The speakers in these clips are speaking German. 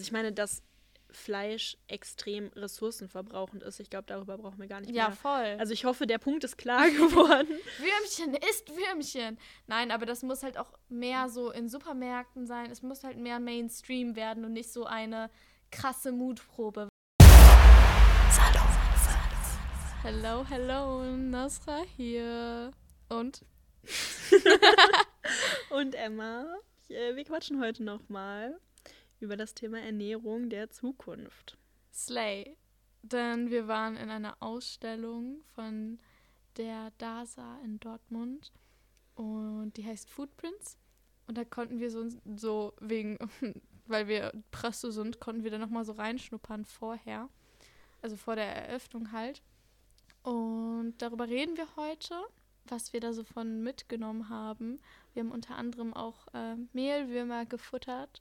Also ich meine, dass Fleisch extrem ressourcenverbrauchend ist. Ich glaube, darüber brauchen wir gar nicht Ja, mehr. voll. Also ich hoffe, der Punkt ist klar geworden. Würmchen ist Würmchen. Nein, aber das muss halt auch mehr so in Supermärkten sein. Es muss halt mehr Mainstream werden und nicht so eine krasse Mutprobe. Hello, hello, Nasra hier. Und? Und Emma, äh, wir quatschen heute nochmal über das Thema Ernährung der Zukunft. Slay. Denn wir waren in einer Ausstellung von der DASA in Dortmund und die heißt Footprints. Und da konnten wir so, so wegen, weil wir Presse sind, konnten wir da nochmal so reinschnuppern vorher. Also vor der Eröffnung halt. Und darüber reden wir heute, was wir da so von mitgenommen haben. Wir haben unter anderem auch äh, Mehlwürmer gefuttert.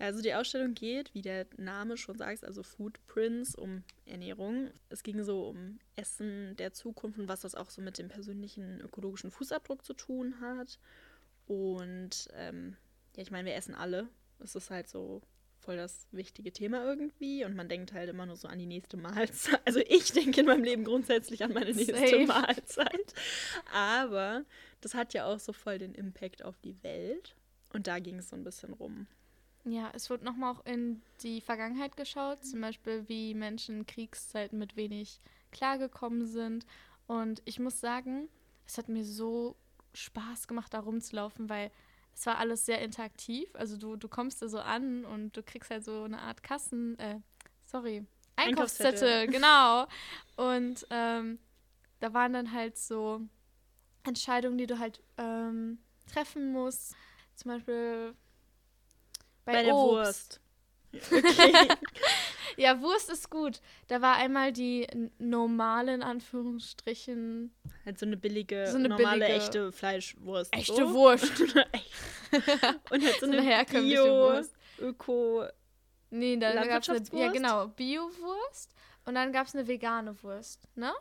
Also die Ausstellung geht, wie der Name schon sagt, also Footprints, um Ernährung. Es ging so um Essen der Zukunft und was das auch so mit dem persönlichen ökologischen Fußabdruck zu tun hat. Und ähm, ja, ich meine, wir essen alle. Es ist halt so voll das wichtige Thema irgendwie und man denkt halt immer nur so an die nächste Mahlzeit. Also ich denke in meinem Leben grundsätzlich an meine nächste Same. Mahlzeit. Aber das hat ja auch so voll den Impact auf die Welt. Und da ging es so ein bisschen rum. Ja, es wird nochmal auch in die Vergangenheit geschaut, zum Beispiel wie Menschen in Kriegszeiten mit wenig klargekommen sind. Und ich muss sagen, es hat mir so Spaß gemacht, da rumzulaufen, weil es war alles sehr interaktiv. Also du, du kommst da so an und du kriegst halt so eine Art Kassen, äh, sorry, Einkaufszettel. Genau. Und ähm, da waren dann halt so Entscheidungen, die du halt ähm, treffen musst. Zum Beispiel bei, Bei der. Wurst. Okay. Ja, Wurst ist gut. Da war einmal die normale, in Anführungsstrichen, halt so eine billige, So eine normale, billige- echte Fleischwurst. echte so. Wurst. Und halt so, So eine, eine herkömmliche Bio, Wurst. Öko. Nee, da gab es eine, ja genau, Bio-Wurst und dann gab es eine vegane Wurst, ne?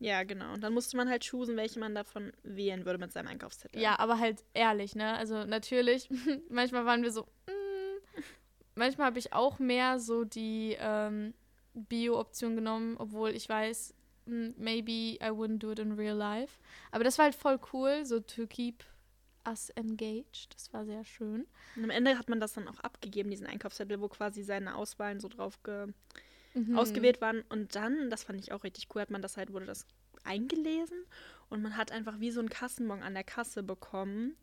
Ja, genau. Und dann musste man halt choosen, welche man davon wählen würde mit seinem Einkaufszettel. Ja, aber halt ehrlich, ne? Also natürlich, manchmal waren wir so, manchmal habe ich auch mehr so die ähm, Bio-Option genommen, obwohl ich weiß, mm, maybe I wouldn't do it in real life. Aber das war halt voll cool, so to keep us engaged. Das war sehr schön. Und am Ende hat man das dann auch abgegeben, diesen Einkaufszettel, wo quasi seine Auswahlen so drauf Mhm. ausgewählt waren. Und dann, das fand ich auch richtig cool, hat man das halt, wurde das eingelesen und man hat einfach wie so einen Kassenbon an der Kasse bekommen,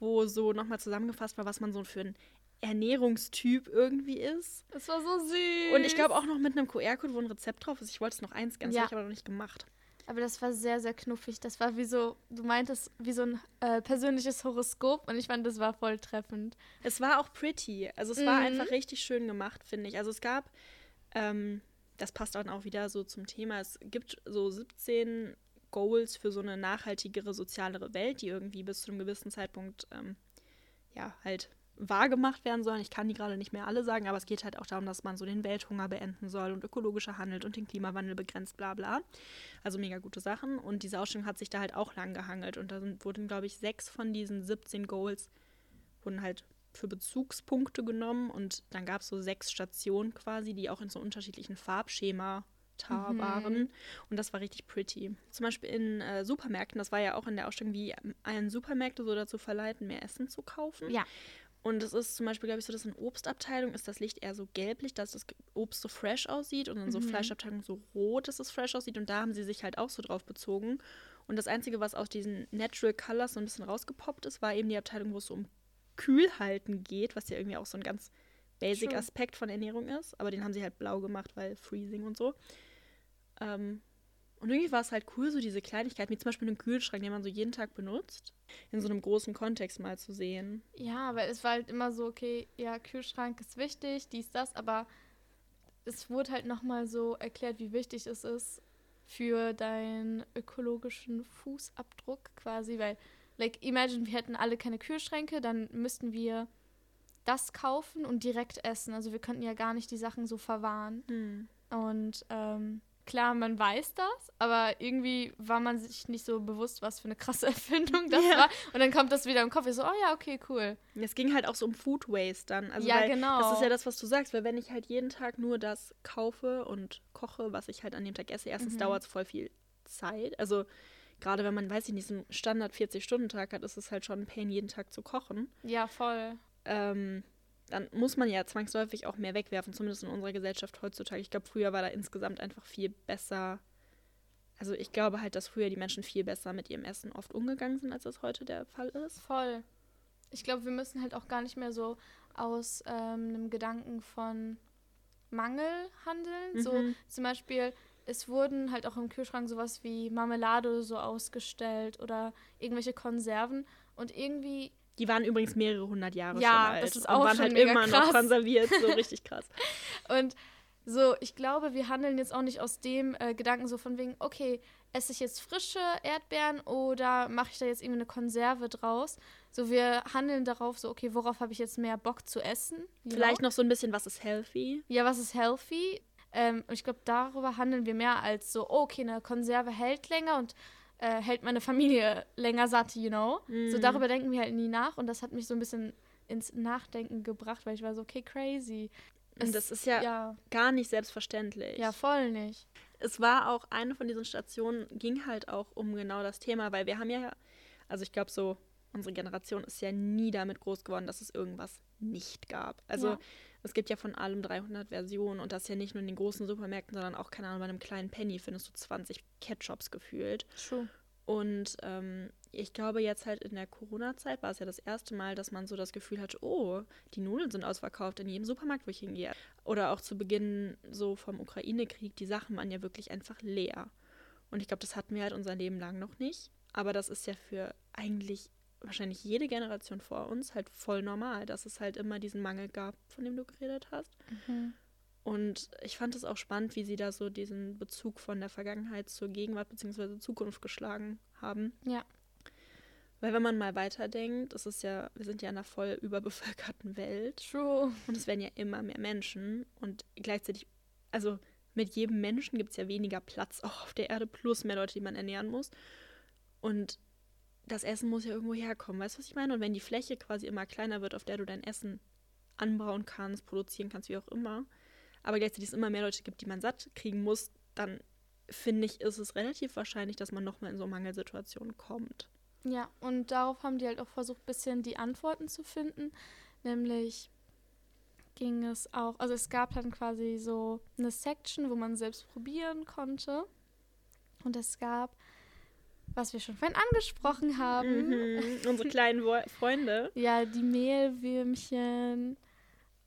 wo so nochmal zusammengefasst war, was man so für ein Ernährungstyp irgendwie ist. Das war so süß. Und ich glaube auch noch mit einem QR-Code, wo ein Rezept drauf ist. Ich wollte es noch einscannen, das Ja. habe ich aber noch nicht gemacht. Aber das war sehr, sehr knuffig. Das war wie so, du meintest, wie so ein äh, persönliches Horoskop und ich fand, das war voll treffend. Es war auch pretty. Also es war Mhm. einfach richtig schön gemacht, finde ich. Also es gab, ähm, das passt dann auch wieder so zum Thema, es gibt so 17 Goals für so eine nachhaltigere, sozialere Welt, die irgendwie bis zu einem gewissen Zeitpunkt, ähm, ja, halt wahr gemacht werden sollen. Ich kann die gerade nicht mehr alle sagen, aber es geht halt auch darum, dass man so den Welthunger beenden soll und ökologischer handelt und den Klimawandel begrenzt, bla bla. Also mega gute Sachen. Und diese Ausstellung hat sich da halt auch lang gehangelt. Und da sind, wurden, glaube ich, sechs von diesen 17 Goals wurden halt für Bezugspunkte genommen und dann gab es so sechs Stationen quasi, die auch in so unterschiedlichen Farbschema Mhm. waren und das war richtig pretty. Zum Beispiel in äh, Supermärkten, das war ja auch in der Ausstellung, wie ähm, einen Supermärkte so dazu verleiten, mehr Essen zu kaufen. Ja. Und es ist zum Beispiel, glaube ich, so, dass in Obstabteilung ist das Licht eher so gelblich, dass das Obst so fresh aussieht und in so Mhm. Fleischabteilung so rot, dass es fresh aussieht und da haben sie sich halt auch so drauf bezogen. Und das Einzige, was aus diesen Natural Colors so ein bisschen rausgepoppt ist, war eben die Abteilung, wo es so um Kühlhalten geht, was ja irgendwie auch so ein ganz basic True. Aspekt von Ernährung ist. Aber den haben sie halt blau gemacht, weil Freezing und so. Ähm, und irgendwie war es halt cool, so diese Kleinigkeiten, wie zum Beispiel einen Kühlschrank, den man so jeden Tag benutzt, in so einem großen Kontext mal zu sehen. Ja, weil es war halt immer so, okay, ja, Kühlschrank ist wichtig, dies, das, aber es wurde halt nochmal so erklärt, wie wichtig es ist für deinen ökologischen Fußabdruck quasi, weil, like, imagine, wir hätten alle keine Kühlschränke, dann müssten wir das kaufen und direkt essen. Also wir könnten ja gar nicht die Sachen so verwahren. Hm. Und ähm, klar, man weiß das, aber irgendwie war man sich nicht so bewusst, was für eine krasse Erfindung das ja. war. Und dann kommt das wieder im Kopf. Ich so, oh ja, okay, cool. Es ging halt auch so um Food Waste dann. Also, ja, genau. Das ist ja das, was du sagst, weil wenn ich halt jeden Tag nur das kaufe und koche, was ich halt an dem Tag esse, erstens mhm. dauert es voll viel Zeit. Also gerade wenn man, weiß ich nicht, so einen Standard 40-Stunden-Tag hat, ist es halt schon ein Pain, jeden Tag zu kochen. Ja, voll. Ähm, dann muss man ja zwangsläufig auch mehr wegwerfen, zumindest in unserer Gesellschaft heutzutage. Ich glaube, früher war da insgesamt einfach viel besser. Also ich glaube halt, dass früher die Menschen viel besser mit ihrem Essen oft umgegangen sind, als das heute der Fall ist. Voll. Ich glaube, wir müssen halt auch gar nicht mehr so aus ähm, einem Gedanken von Mangel handeln. Mhm. So zum Beispiel, es wurden halt auch im Kühlschrank sowas wie Marmelade so ausgestellt oder irgendwelche Konserven. Und irgendwie die waren übrigens mehrere hundert Jahre ja, schon alt. das ist auch und waren schon halt immer krass. noch konserviert. So richtig krass. und so, ich glaube, wir handeln jetzt auch nicht aus dem äh, Gedanken so von wegen, okay, esse ich jetzt frische Erdbeeren oder mache ich da jetzt irgendwie eine Konserve draus? So, wir handeln darauf so, okay, worauf habe ich jetzt mehr Bock zu essen? Vielleicht noch so ein bisschen, was ist healthy? Ja, was ist healthy? Ähm, ich glaube, darüber handeln wir mehr als so, oh, okay, eine Konserve hält länger und äh, hält meine Familie länger satt, you know? Mm. So Mhm. darüber denken wir halt nie nach und das hat mich so ein bisschen ins Nachdenken gebracht, weil ich war so, okay, crazy. Und das ist ja, Ja, gar nicht selbstverständlich. ja, voll nicht. es war auch eine von diesen Stationen, ging halt auch um genau das Thema, weil wir haben ja, also ich glaube so, unsere Generation ist ja nie damit groß geworden, dass es irgendwas nicht gab. Also Ja. Es gibt ja von allem 300 Versionen und das ja nicht nur in den großen Supermärkten, sondern auch, keine Ahnung, bei einem kleinen Penny findest du 20 Ketchups gefühlt. True. Und ähm, ich glaube, jetzt halt in der Corona-Zeit war es ja das erste Mal, dass man so das Gefühl hatte, oh, die Nudeln sind ausverkauft in jedem Supermarkt, wo ich hingehe. Oder auch zu Beginn so vom Ukraine-Krieg, die Sachen waren ja wirklich einfach leer. Und ich glaube, das hatten wir halt unser Leben lang noch nicht. Aber das ist ja für eigentlich wahrscheinlich jede Generation vor uns halt voll normal, dass es halt immer diesen Mangel gab, von dem du geredet hast. Mhm. Und ich fand es auch spannend, wie sie da so diesen Bezug von der Vergangenheit zur Gegenwart bzw. Zukunft geschlagen haben. Ja. Weil wenn man mal weiterdenkt, es ist ja, wir sind ja in einer voll überbevölkerten Welt True. und es werden ja immer mehr Menschen und gleichzeitig, also mit jedem Menschen gibt es ja weniger Platz auch auf der Erde, plus mehr Leute, die man ernähren muss. Und das Essen muss ja irgendwo herkommen, weißt du, was ich meine? Und wenn die Fläche quasi immer kleiner wird, auf der du dein Essen anbauen kannst, produzieren kannst, wie auch immer, aber gleichzeitig es immer mehr Leute gibt, die man satt kriegen muss, dann finde ich, ist es relativ wahrscheinlich, dass man nochmal in so Mangelsituationen kommt. Ja, und darauf haben die halt auch versucht, ein bisschen die Antworten zu finden. Nämlich ging es auch, also es gab dann quasi so eine Section, wo man selbst probieren konnte. Und es gab, was wir schon vorhin angesprochen haben, Mhm. Unsere kleinen Wo Freunde. ja, die Mehlwürmchen.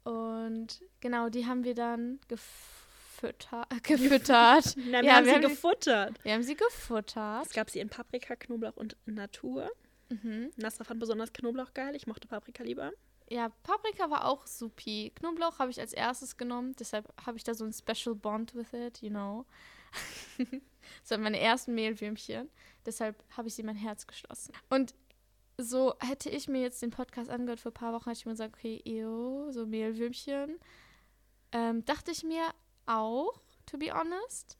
Und genau, die haben wir dann gefütter gefüttert. Wir Ja, haben wir sie haben die- gefuttert. wir haben sie gefuttert. Es gab sie in Paprika, Knoblauch und Natur. Mhm. Nasra fand besonders Knoblauch geil. Ich mochte Paprika lieber. Ja, Paprika war auch supi. Knoblauch habe ich als erstes genommen, deshalb habe ich da so ein Special Bond with it, you know. Das waren meine ersten Mehlwürmchen, deshalb habe ich sie in mein Herz geschlossen. Und so hätte ich mir jetzt den Podcast angehört für ein paar Wochen, hätte ich mir gesagt, okay, ew, so Mehlwürmchen. Ähm, dachte ich mir auch, to be honest.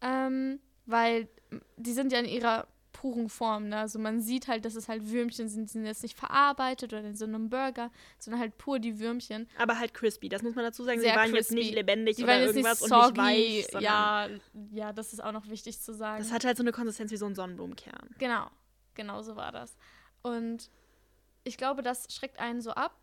Ähm, weil die sind ja in ihrer puren Form, ne? Also man sieht halt, dass es halt Würmchen sind, die sind jetzt nicht verarbeitet oder in so einem Burger, sondern halt pur die Würmchen. Aber halt crispy. Das muss man dazu sagen. Sehr sie waren jetzt crispy. nicht lebendig Die oder waren jetzt nicht irgendwas soggy. und nicht weich. ja, ja, das ist auch noch wichtig zu sagen. Das hat halt so eine Konsistenz wie so ein Sonnenblumenkern. Genau, genau so war das. Und ich glaube, das schreckt einen so ab.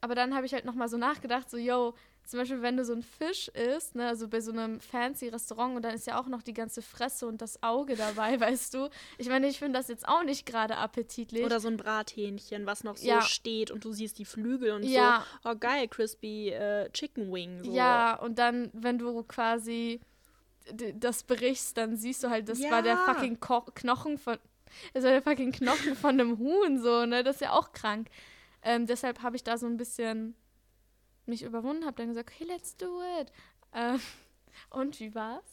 Aber dann habe ich halt nochmal so nachgedacht, so, yo, zum Beispiel, wenn du so einen Fisch isst, ne, also bei so einem fancy Restaurant und dann ist ja auch noch die ganze Fresse und das Auge dabei, weißt du. Ich meine, ich finde das jetzt auch nicht gerade appetitlich. Oder so ein Brathähnchen, was noch so Ja. steht und du siehst die Flügel und Ja. so. Oh, geil, crispy äh, Chicken Wing. So. Ja, und dann, wenn du quasi das berichst, dann siehst du halt, das war der Ja. fucking Ko Knochen von. Das war der fucking Knochen von einem Huhn, so, ne? Das ist ja auch krank. Ähm, deshalb habe ich da so ein bisschen mich überwunden, habe dann gesagt, okay, let's do it. Ähm, und wie war's?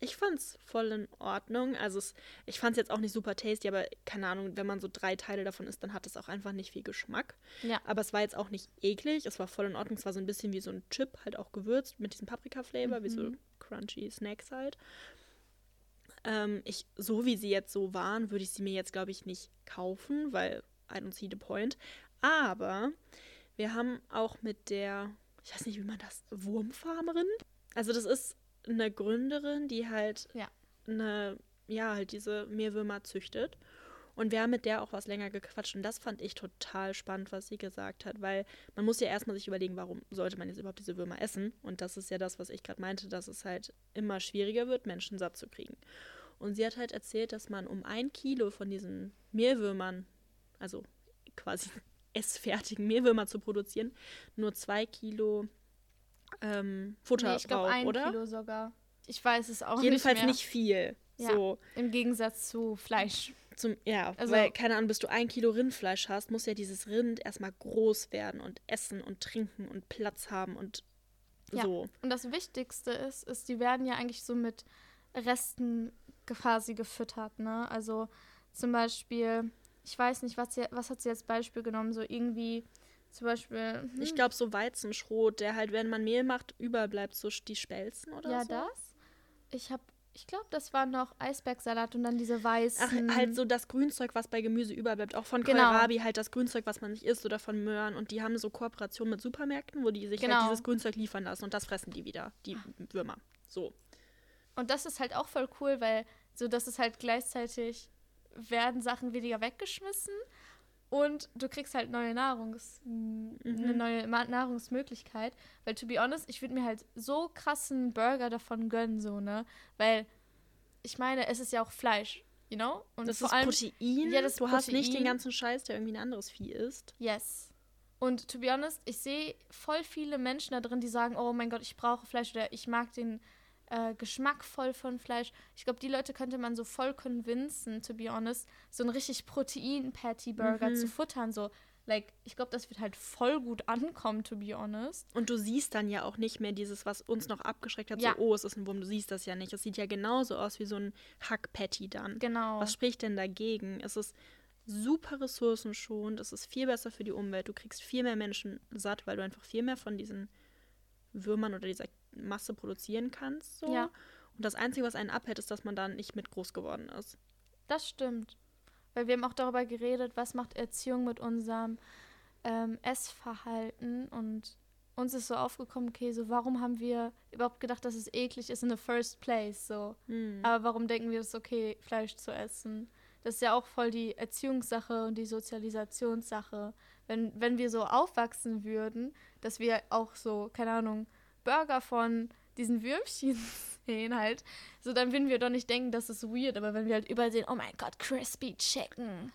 Ich fand's voll in Ordnung. Also es, ich fand's jetzt auch nicht super tasty, aber keine Ahnung, wenn man so drei Teile davon isst, dann hat es auch einfach nicht viel Geschmack. Ja. Aber es war jetzt auch nicht eklig. Es war voll in Ordnung. Es war so ein bisschen wie so ein Chip, halt auch gewürzt mit diesem Paprika-Flavor, wie so Mhm. crunchy Snacks halt. Ähm, ich, so wie sie jetzt so waren, würde ich sie mir jetzt, glaube ich, nicht kaufen, weil I don't see the point. Aber wir haben auch mit der, ich weiß nicht, wie man das, Wurmfarmerin? Also das ist eine Gründerin, die halt Ja. eine, ja, halt diese Meerwürmer züchtet. Und wir haben mit der auch was länger gequatscht und das fand ich total spannend, was sie gesagt hat, weil man muss ja erstmal sich überlegen, warum sollte man jetzt überhaupt diese Würmer essen? Und das ist ja das, was ich gerade meinte, dass es halt immer schwieriger wird, Menschen satt zu kriegen. Und sie hat halt erzählt, dass man um ein Kilo von diesen Meerwürmern, also quasi essfertigen Meerwürmer zu produzieren, nur zwei Kilo ähm, Futter Nee, ich glaube braucht, ein oder? Kilo sogar. Ich weiß es auch Jedenfalls nicht, mehr. nicht viel. Ja. So. Im Gegensatz zu Fleisch. Zum, ja, Also- weil, keine Ahnung, bis du ein Kilo Rindfleisch hast, muss ja dieses Rind erstmal groß werden und essen und trinken und Platz haben und Ja. so. Und das Wichtigste ist, ist, die werden ja eigentlich so mit Resten quasi gefüttert, ne? Also zum Beispiel, ich weiß nicht, was, sie, was hat sie als Beispiel genommen? So irgendwie, zum Beispiel. Hm, Ich glaube, so Weizenschrot, der halt, wenn man Mehl macht, überbleibt, so die Spelzen oder ja, so. das. Ich habe, ich glaube, das war noch Eisbergsalat und dann diese weißen. Ach, halt so das Grünzeug, was bei Gemüse überbleibt. Auch von Genau. Kohlrabi halt das Grünzeug, was man nicht isst oder von Möhren. Und die haben so Kooperationen mit Supermärkten, wo die sich Genau. halt dieses Grünzeug liefern lassen. Und das fressen die wieder, die Würmer. So. Und das ist halt auch voll cool, weil so, dass es halt gleichzeitig werden Sachen weniger weggeschmissen und du kriegst halt neue Nahrungs eine neue Nahrungsmöglichkeit. Weil to be honest, ich würde mir halt so krassen Burger davon gönnen, so, ne? Weil ich meine, es ist ja auch Fleisch, you know? Und Das vor ist allem, Protein. Ja, das ist du hast nicht den Protein. ganzen Scheiß, der irgendwie ein anderes Vieh isst. Yes. Und to be honest, ich sehe voll viele Menschen da drin, die sagen, oh mein Gott, ich brauche Fleisch oder ich mag den äh, Geschmack voll von Fleisch. Ich glaube, die Leute könnte man so voll convincen, to be honest, so einen richtig Protein-Patty-Burger Mhm. zu futtern. So, like, ich glaube, das wird halt voll gut ankommen, to be honest. Und du siehst dann ja auch nicht mehr dieses, was uns noch abgeschreckt hat, Ja. so, oh, es ist ein Wurm, du siehst das ja nicht. Es sieht ja genauso aus wie so ein Hack-Patty dann. Genau. Was spricht denn dagegen? Es ist super ressourcenschonend, es ist viel besser für die Umwelt, du kriegst viel mehr Menschen satt, weil du einfach viel mehr von diesen Würmern oder dieser Masse produzieren kannst. So. Ja. Und das Einzige, was einen abhält, ist, dass man dann nicht mit groß geworden ist. Das stimmt. Weil wir haben auch darüber geredet, was macht Erziehung mit unserem ähm, Essverhalten und uns ist so aufgekommen, okay, so warum haben wir überhaupt gedacht, dass es eklig ist in the first place, so. Hm. Aber warum denken wir, es ist okay, Fleisch zu essen? Das ist ja auch voll die Erziehungssache und die Sozialisationssache. Wenn, wenn wir so aufwachsen würden, dass wir auch so, keine Ahnung, Burger von diesen Würmchen sehen halt, so dann würden wir doch nicht denken, das ist weird. Aber wenn wir halt überall sehen, oh mein Gott, crispy chicken.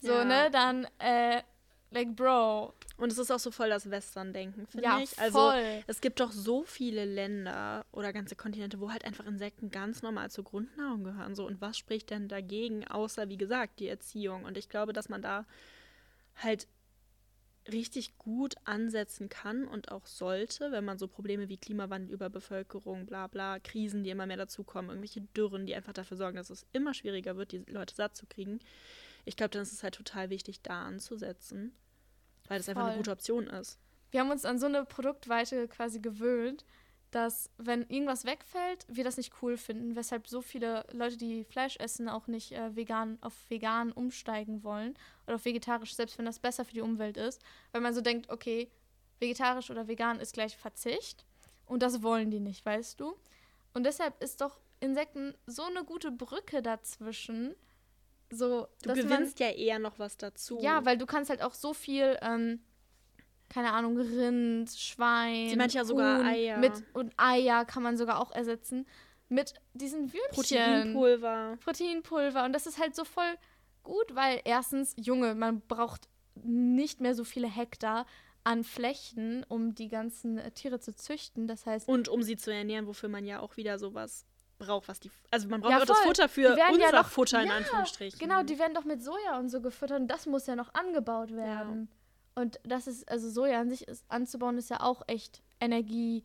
So, Ja. ne, dann, äh, like, bro. Und es ist auch so voll das Western-Denken, finde Ja, ich. Also voll. es gibt doch so viele Länder oder ganze Kontinente, wo halt einfach Insekten ganz normal zur Grundnahrung gehören. So, und was spricht denn dagegen, außer wie gesagt, die Erziehung? Und ich glaube, dass man da halt richtig gut ansetzen kann und auch sollte, wenn man so Probleme wie Klimawandel, Überbevölkerung, bla bla, Krisen, die immer mehr dazukommen, irgendwelche Dürren, die einfach dafür sorgen, dass es immer schwieriger wird, die Leute satt zu kriegen. Ich glaube, dann ist es halt total wichtig, da anzusetzen, weil das einfach eine Voll. gute Option ist. Wir haben uns an so eine Produktweite quasi gewöhnt, dass wenn irgendwas wegfällt, wir das nicht cool finden, weshalb so viele Leute, die Fleisch essen, auch nicht äh, vegan auf vegan umsteigen wollen oder auf vegetarisch, selbst wenn das besser für die Umwelt ist, weil man so denkt, okay, vegetarisch oder vegan ist gleich Verzicht und das wollen die nicht, weißt du? Und deshalb ist doch Insekten so eine gute Brücke dazwischen, so Du dass man- gewinnst ja eher noch was dazu. ja, weil du kannst halt auch so viel, ähm, keine Ahnung, Rind, Schwein. Sie meint ja sogar Huhn Eier. Mit, und Eier kann man sogar auch ersetzen. Mit diesen Würmchen. Proteinpulver. Proteinpulver. Und das ist halt so voll gut, weil erstens, Junge, man braucht nicht mehr so viele Hektar an Flächen, um die ganzen Tiere zu züchten. Das heißt, Und um sie zu ernähren, wofür man ja auch wieder sowas braucht, was die. Also man braucht Ja, auch das. Futter für unser ja noch- Futter in ja, Anführungsstrichen. Genau, die werden doch mit Soja und so gefüttert und das muss ja noch angebaut werden. Und das ist, also Soja an sich ist, anzubauen, ist ja auch echt energieaufwendig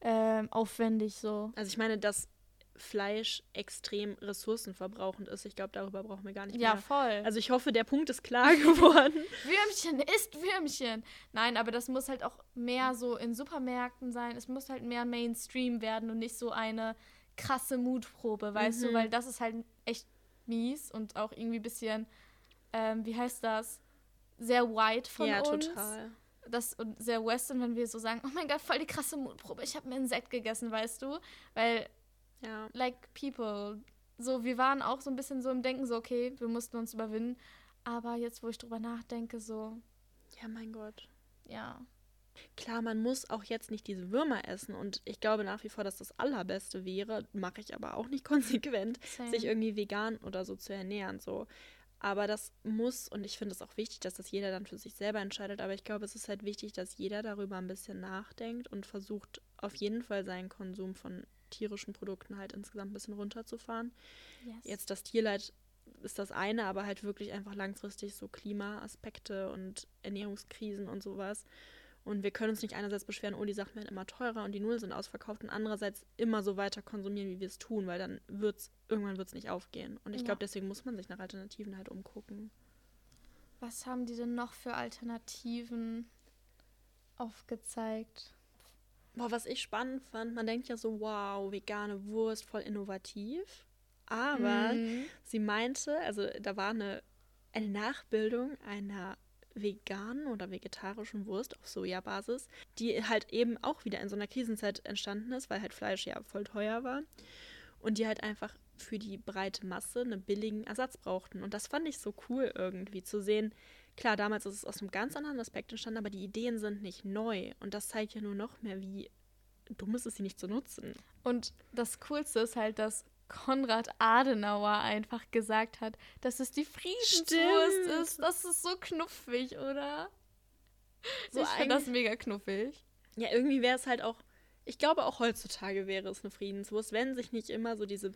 ähm, aufwendig so. Also ich meine, das Fleisch extrem ressourcenverbrauchend ist. Ich glaube, darüber brauchen wir gar nicht Ja, mehr. voll. Also ich hoffe, der Punkt ist klar geworden. Würmchen ist Würmchen. Nein, aber das muss halt auch mehr so in Supermärkten sein. Es muss halt mehr Mainstream werden und nicht so eine krasse Mutprobe, weißt du? Mhm. Weil das ist halt echt mies und auch irgendwie ein bisschen, ähm, wie heißt das? Sehr white von ja, uns. total. Das und sehr western, wenn wir so sagen, oh mein Gott, voll die krasse Mutprobe. Ich habe mir ein Sekt gegessen, weißt du? Weil Ja. like people. So, wir waren auch so ein bisschen so im Denken, so, okay, wir mussten uns überwinden. Aber jetzt, wo ich drüber nachdenke, so, Ja, mein Gott. ja. Klar, man muss auch jetzt nicht diese Würmer essen und ich glaube nach wie vor, dass das Allerbeste wäre, mache ich aber auch nicht konsequent, Same. sich irgendwie vegan oder so zu ernähren. So. Aber das muss, und ich finde es auch wichtig, dass das jeder dann für sich selber entscheidet, aber ich glaube, es ist halt wichtig, dass jeder darüber ein bisschen nachdenkt und versucht, auf jeden Fall seinen Konsum von tierischen Produkten halt insgesamt ein bisschen runterzufahren. Yes. Jetzt das Tierleid ist das eine, aber halt wirklich einfach langfristig so Klimaaspekte und Ernährungskrisen und sowas. Und wir können uns nicht einerseits beschweren, oh, die Sachen werden immer teurer und die Null sind ausverkauft und andererseits immer so weiter konsumieren, wie wir es tun, weil dann wird's, irgendwann wird es nicht aufgehen. Und ich Ja. glaube, deswegen muss man sich nach Alternativen halt umgucken. Was haben die denn noch für Alternativen aufgezeigt? Boah, was ich spannend fand, man denkt ja so, wow, vegane Wurst, voll innovativ. Aber Mhm. sie meinte, also da war eine, eine Nachbildung einer veganen oder vegetarischen Wurst auf Sojabasis, die halt eben auch wieder in so einer Krisenzeit entstanden ist, weil halt Fleisch ja voll teuer war. Und die halt einfach für die breite Masse einen billigen Ersatz brauchten. Und das fand ich so cool irgendwie zu sehen. Klar, damals ist es aus einem ganz anderen Aspekt entstanden, aber die Ideen sind nicht neu. Und das zeigt ja nur noch mehr, wie dumm ist es, sie nicht zu nutzen. Und das Coolste ist halt, dass Konrad Adenauer einfach gesagt hat, dass es die Friedenswurst Stimmt. ist. Das ist so knuffig, oder? So ich finde das mega knuffig. Ja, irgendwie wäre es halt auch, ich glaube auch heutzutage wäre es eine Friedenswurst, wenn sich nicht immer so diese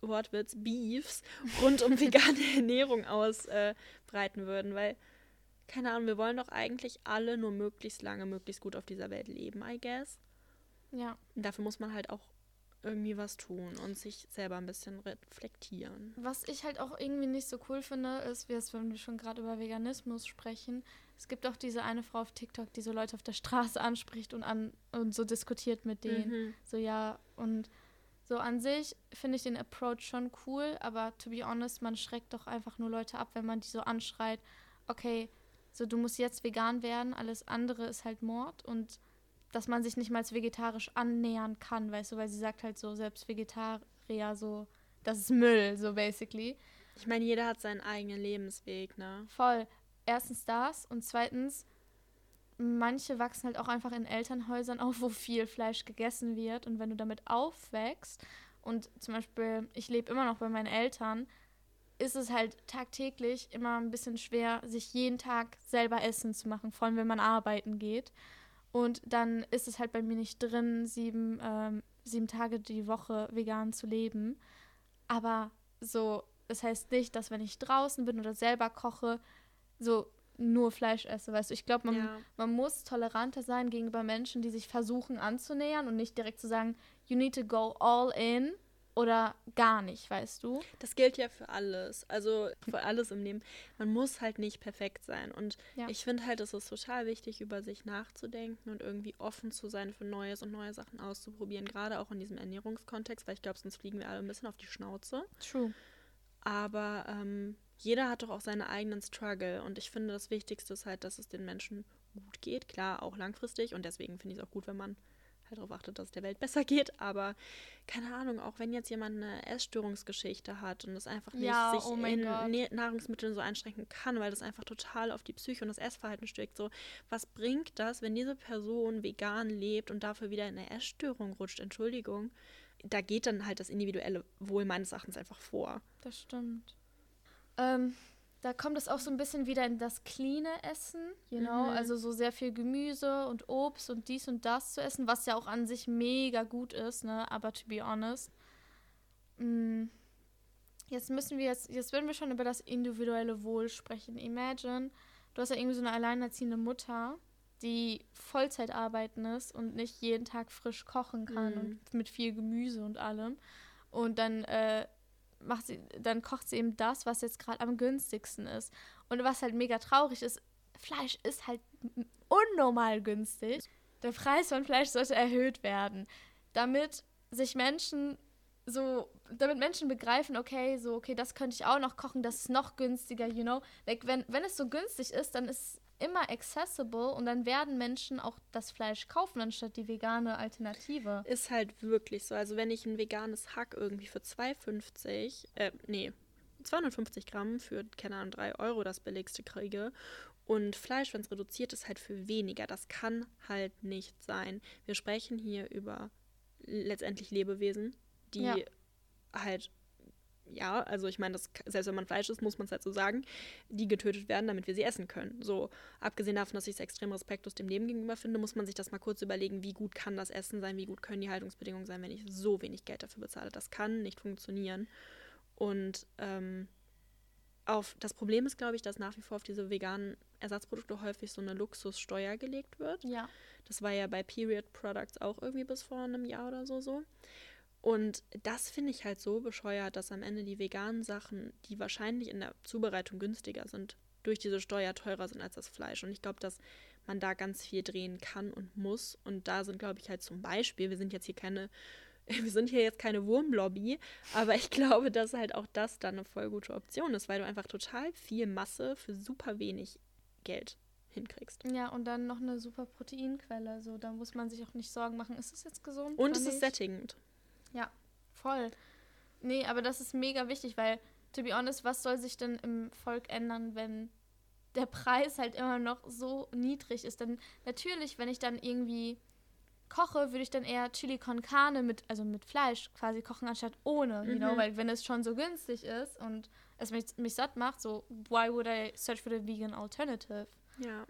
Wortwitz Beefs rund um vegane Ernährung ausbreiten würden, weil, keine Ahnung, wir wollen doch eigentlich alle nur möglichst lange, möglichst gut auf dieser Welt leben, I guess. Ja. Und dafür muss man halt auch irgendwie was tun und sich selber ein bisschen reflektieren. Was ich halt auch irgendwie nicht so cool finde, ist, wie es, wenn wir schon gerade über Veganismus sprechen, es gibt auch diese eine Frau auf TikTok, die so Leute auf der Straße anspricht und an und so diskutiert mit denen. Mhm. So ja, und so an sich finde ich den Approach schon cool, aber to be honest, man schreckt doch einfach nur Leute ab, wenn man die so anschreit, okay, so du musst jetzt vegan werden, alles andere ist halt Mord und dass man sich nicht mal als vegetarisch annähern kann, weißt du, weil sie sagt halt so, selbst Vegetarier so, das ist Müll, so basically. Ich meine, jeder hat seinen eigenen Lebensweg, ne? Voll. Erstens das und zweitens, manche wachsen halt auch einfach in Elternhäusern auf, wo viel Fleisch gegessen wird. Und wenn du damit aufwächst und zum Beispiel, ich lebe immer noch bei meinen Eltern, ist es halt tagtäglich immer ein bisschen schwer, sich jeden Tag selber Essen zu machen, vor allem wenn man arbeiten geht. Und dann ist es halt bei mir nicht drin, sieben, ähm, sieben Tage die Woche vegan zu leben. Aber so, das heißt nicht, dass wenn ich draußen bin oder selber koche, so nur Fleisch esse. Weißt du, ich glaube, man, Ja. man muss toleranter sein gegenüber Menschen, die sich versuchen anzunähern und nicht direkt zu sagen, you need to go all in oder gar nicht, weißt du? Das gilt ja für alles. Also für alles im Leben. Man muss halt nicht perfekt sein. Und Ja. ich finde halt, es ist total wichtig, über sich nachzudenken und irgendwie offen zu sein für Neues und neue Sachen auszuprobieren. Gerade auch in diesem Ernährungskontext, weil ich glaube, sonst fliegen wir alle ein bisschen auf die Schnauze. True. Aber ähm, jeder hat doch auch seine eigenen Struggle. Und ich finde, das Wichtigste ist halt, dass es den Menschen gut geht. Klar, auch langfristig. Und deswegen finde ich es auch gut, wenn man halt darauf achtet, dass es der Welt besser geht. Aber keine Ahnung, auch wenn jetzt jemand eine Essstörungsgeschichte hat und es einfach nicht Ja, sich oh in Gott. Nahrungsmitteln so einschränken kann, weil das einfach total auf die Psyche und das Essverhalten steckt. So, was bringt das, wenn diese Person vegan lebt und dafür wieder in eine Essstörung rutscht? Entschuldigung. Da geht dann halt das individuelle Wohl meines Erachtens einfach vor. Das stimmt. Ähm, da kommt es auch so ein bisschen wieder in das cleane Essen, you know? Mhm. Also so sehr viel Gemüse und Obst und dies und das zu essen, was ja auch an sich mega gut ist, ne? Aber to be honest. mm, Jetzt müssen wir jetzt, jetzt werden wir schon über das individuelle Wohl sprechen. Imagine, du hast ja irgendwie so eine alleinerziehende Mutter, die Vollzeit arbeiten ist und nicht jeden Tag frisch kochen kann Mhm. und mit viel Gemüse und allem. Und dann äh, macht sie, dann kocht sie eben das, was jetzt gerade am günstigsten ist. Und was halt mega traurig ist, Fleisch ist halt unnormal günstig. Der Preis von Fleisch sollte erhöht werden, damit sich Menschen so, damit Menschen begreifen, okay, so, okay, das könnte ich auch noch kochen, das ist noch günstiger, you know. Like, wenn, wenn es so günstig ist, dann ist immer accessible und dann werden Menschen auch das Fleisch kaufen, anstatt die vegane Alternative. Ist halt wirklich so. Also wenn ich ein veganes Hack irgendwie für 2,50, äh, nee, 250 Gramm für, keine Ahnung, 3 Euro das billigste kriege und Fleisch, wenn es reduziert ist, halt für weniger. Das kann halt nicht sein. Wir sprechen hier über letztendlich Lebewesen, die Ja. halt, ja, also ich meine, selbst wenn man Fleisch isst, muss man es halt so sagen, die getötet werden, damit wir sie essen können. So, abgesehen davon, dass ich es extrem respektlos dem Leben gegenüber finde, muss man sich das mal kurz überlegen, wie gut kann das Essen sein, wie gut können die Haltungsbedingungen sein, wenn ich so wenig Geld dafür bezahle. Das kann nicht funktionieren. Und ähm, auf das Problem ist, glaube ich, dass nach wie vor auf diese veganen Ersatzprodukte häufig so eine Luxussteuer gelegt wird. Ja. Das war ja bei Period Products auch irgendwie bis vor einem Jahr oder so so. Und das finde ich halt so bescheuert, dass am Ende die veganen Sachen, die wahrscheinlich in der Zubereitung günstiger sind, durch diese Steuer teurer sind als das Fleisch. Und ich glaube, dass man da ganz viel drehen kann und muss. Und da sind, glaube ich, halt zum Beispiel, wir sind jetzt hier keine, wir sind hier jetzt keine Wurmlobby, aber ich glaube, dass halt auch das dann eine voll gute Option ist, weil du einfach total viel Masse für super wenig Geld hinkriegst. Ja, und dann noch eine super Proteinquelle. So, da muss man sich auch nicht Sorgen machen, ist es jetzt gesund? Und es ist sättigend. Ja, voll. Nee, aber das ist mega wichtig, weil, to be honest, was soll sich denn im Volk ändern, wenn der Preis halt immer noch so niedrig ist? Denn natürlich, wenn ich dann irgendwie koche, würde ich dann eher Chili con Carne mit, also mit Fleisch quasi kochen, anstatt ohne, you know, Mhm. weil wenn es schon so günstig ist und es mich, mich satt macht, so, why would I search for the vegan alternative? Ja.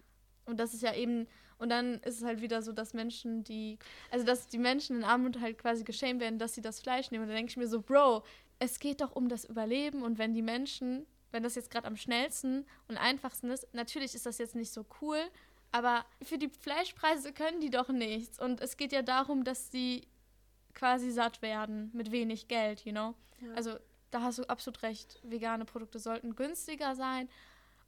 Und das ist ja eben, und dann ist es halt wieder so, dass Menschen, die, also dass die Menschen in Armut halt quasi geschämt werden, dass sie das Fleisch nehmen. Und da denke ich mir so, Bro, es geht doch um das Überleben. Und wenn die Menschen, wenn das jetzt gerade am schnellsten und einfachsten ist, natürlich ist das jetzt nicht so cool, aber für die Fleischpreise können die doch nichts. Und es geht ja darum, dass sie quasi satt werden mit wenig Geld, you know? Ja. Also da hast du absolut recht. Vegane Produkte sollten günstiger sein.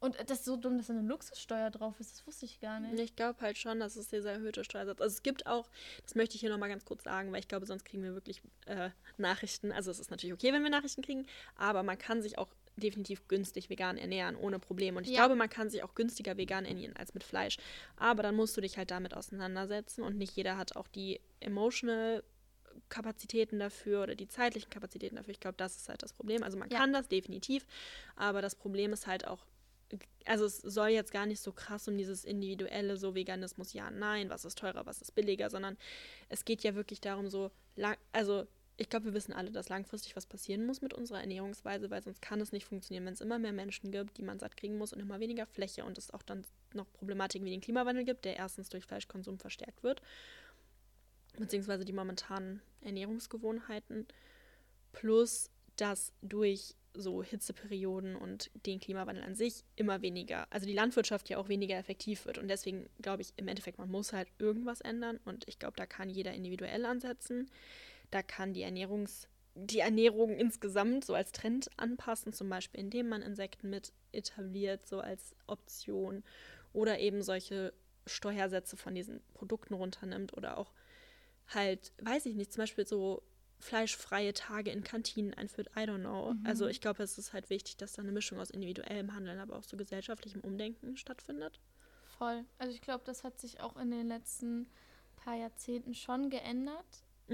Und das ist so dumm, dass da eine Luxussteuer drauf ist. Das wusste ich gar nicht. Ich glaube halt schon, dass es dieser erhöhte Steuersatz. Also es gibt auch, das möchte ich hier nochmal ganz kurz sagen, weil ich glaube, sonst kriegen wir wirklich äh, Nachrichten. Also es ist natürlich okay, wenn wir Nachrichten kriegen, aber man kann sich auch definitiv günstig vegan ernähren, ohne Probleme. Und ich Ja. glaube, man kann sich auch günstiger vegan ernähren als mit Fleisch. Aber dann musst du dich halt damit auseinandersetzen und nicht jeder hat auch die emotional Kapazitäten dafür oder die zeitlichen Kapazitäten dafür. Ich glaube, das ist halt das Problem. Also man Ja. kann das definitiv, aber das Problem ist halt auch, also es soll jetzt gar nicht so krass um dieses individuelle, so Veganismus, ja, nein, was ist teurer, was ist billiger, sondern es geht ja wirklich darum, so lang, also ich glaube, wir wissen alle, dass langfristig was passieren muss mit unserer Ernährungsweise, weil sonst kann es nicht funktionieren, wenn es immer mehr Menschen gibt, die man satt kriegen muss und immer weniger Fläche und es auch dann noch Problematiken wie den Klimawandel gibt, der erstens durch Fleischkonsum verstärkt wird, beziehungsweise die momentanen Ernährungsgewohnheiten, plus dass durch so Hitzeperioden und den Klimawandel an sich immer weniger, also die Landwirtschaft ja auch weniger effektiv wird. Und deswegen glaube ich im Endeffekt, man muss halt irgendwas ändern. Und ich glaube, da kann jeder individuell ansetzen. Da kann die Ernährungs, die Ernährung insgesamt so als Trend anpassen, zum Beispiel indem man Insekten mit etabliert, so als Option. Oder eben solche Steuersätze von diesen Produkten runternimmt oder auch halt, weiß ich nicht, zum Beispiel so fleischfreie Tage in Kantinen einführt. I don't know. Mhm. Also ich glaube, es ist halt wichtig, dass da eine Mischung aus individuellem Handeln, aber auch so gesellschaftlichem Umdenken stattfindet. Voll. Also ich glaube, das hat sich auch in den letzten paar Jahrzehnten schon geändert.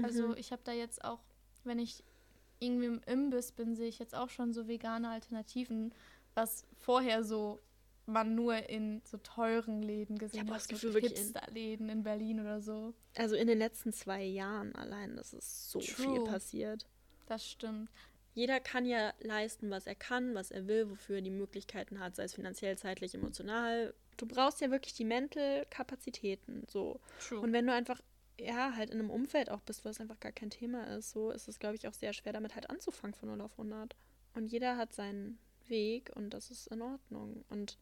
Also Mhm. ich habe da jetzt auch, wenn ich irgendwie im Imbiss bin, sehe ich jetzt auch schon so vegane Alternativen, was vorher so man nur in so teuren Läden gesehen hat, das so Gefühl wirklich in- Hipster-Läden in Berlin oder so. Also in den letzten zwei Jahren allein, das ist so viel True. passiert. Das stimmt. Jeder kann ja leisten, was er kann, was er will, wofür er die Möglichkeiten hat, sei es finanziell, zeitlich, emotional. Du brauchst ja wirklich die Mental-Kapazitäten, so. True. Und wenn du einfach, ja, halt in einem Umfeld auch bist, wo es einfach gar kein Thema ist, so ist es, glaube ich, auch sehr schwer, damit halt anzufangen von 0 auf 100. Und jeder hat seinen Weg und das ist in Ordnung. Und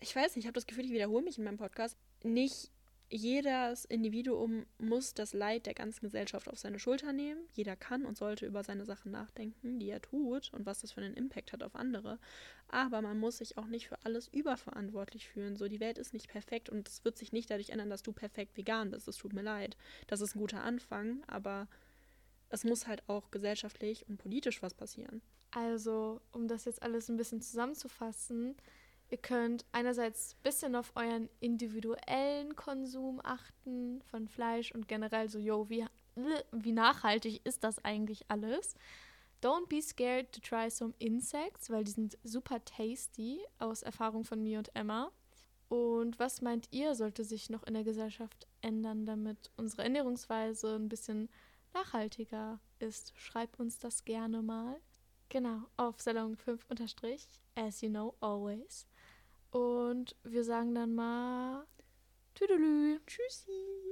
ich weiß nicht, ich habe das Gefühl, ich wiederhole mich in meinem Podcast. nicht jedes Individuum muss das Leid der ganzen Gesellschaft auf seine Schulter nehmen. Jeder kann und sollte über seine Sachen nachdenken, die er tut und was das für einen Impact hat auf andere. Aber man muss sich auch nicht für alles überverantwortlich fühlen. So, die Welt ist nicht perfekt und es wird sich nicht dadurch ändern, dass du perfekt vegan bist. Es tut mir leid. Das ist ein guter Anfang, aber es muss halt auch gesellschaftlich und politisch was passieren. Also, um das jetzt alles ein bisschen zusammenzufassen, Ihr könnt einerseits ein bisschen auf euren individuellen Konsum achten von Fleisch und generell so, yo, wie, wie nachhaltig ist das eigentlich alles? Don't be scared to try some insects, weil die sind super tasty, aus Erfahrung von mir und Emma. Und was meint ihr, sollte sich noch in der Gesellschaft ändern, damit unsere Ernährungsweise ein bisschen nachhaltiger ist? Schreibt uns das gerne mal. Genau, auf Salon 5 unterstrich, as you know, always. Und wir sagen dann mal Tüdelü. Tschüssi.